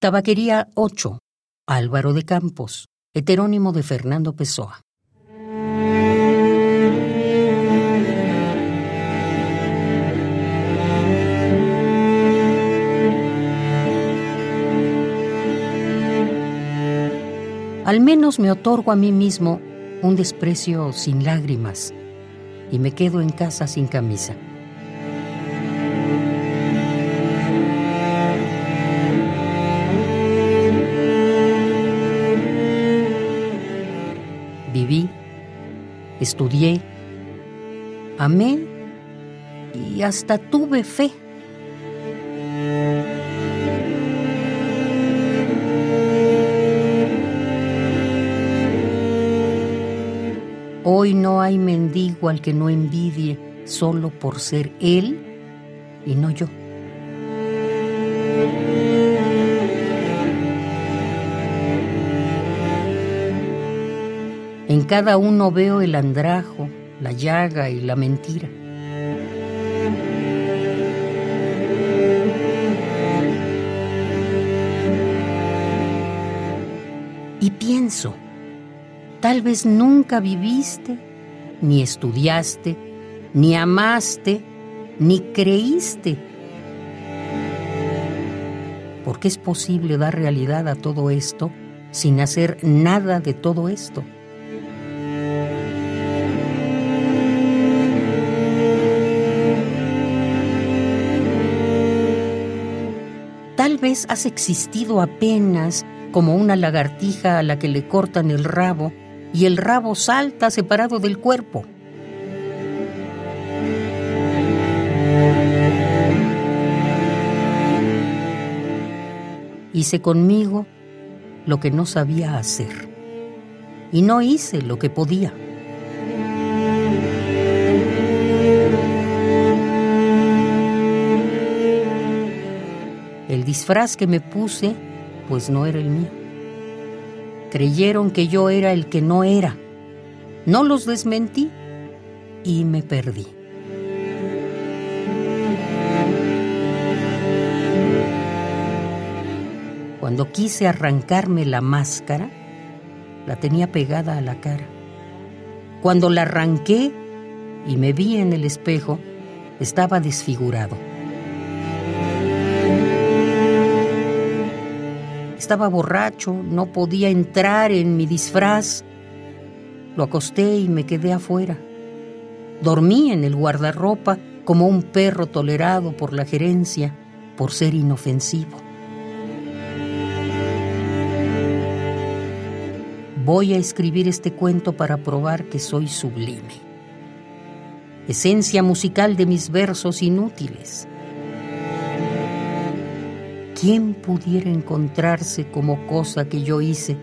Tabaquería 8. Álvaro de Campos. Heterónimo de Fernando Pessoa. Al menos me otorgo a mí mismo un desprecio sin lágrimas y me quedo en casa sin camisa. Viví, estudié, amé y hasta tuve fe. Hoy no hay mendigo al que no envidie solo por ser él y no yo. En cada uno veo el andrajo, la llaga y la mentira. Y pienso, tal vez nunca viviste, ni estudiaste, ni amaste, ni creíste. Porque es posible dar realidad a todo esto sin hacer nada de todo esto. Has existido apenas como una lagartija a la que le cortan el rabo y el rabo salta separado del cuerpo. Hice conmigo lo que no sabía hacer y no hice lo que podía. Disfraz que me puse, pues no era el mío. Creyeron que yo era el que no era. No los desmentí y me perdí. Cuando quise arrancarme la máscara, la tenía pegada a la cara. Cuando la arranqué y me vi en el espejo, estaba desfigurado. Estaba borracho, no podía entrar en mi disfraz. Lo acosté y me quedé afuera. Dormí en el guardarropa como un perro tolerado por la gerencia por ser inofensivo. Voy a escribir este cuento para probar que soy sublime. Esencia musical de mis versos inútiles ¿Quién pudiera encontrarse como cosa que yo hice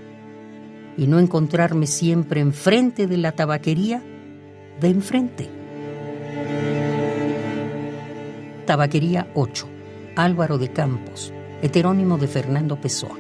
y no encontrarme siempre enfrente de la tabaquería de enfrente? Tabaquería 8, Álvaro de Campos, heterónimo de Fernando Pessoa.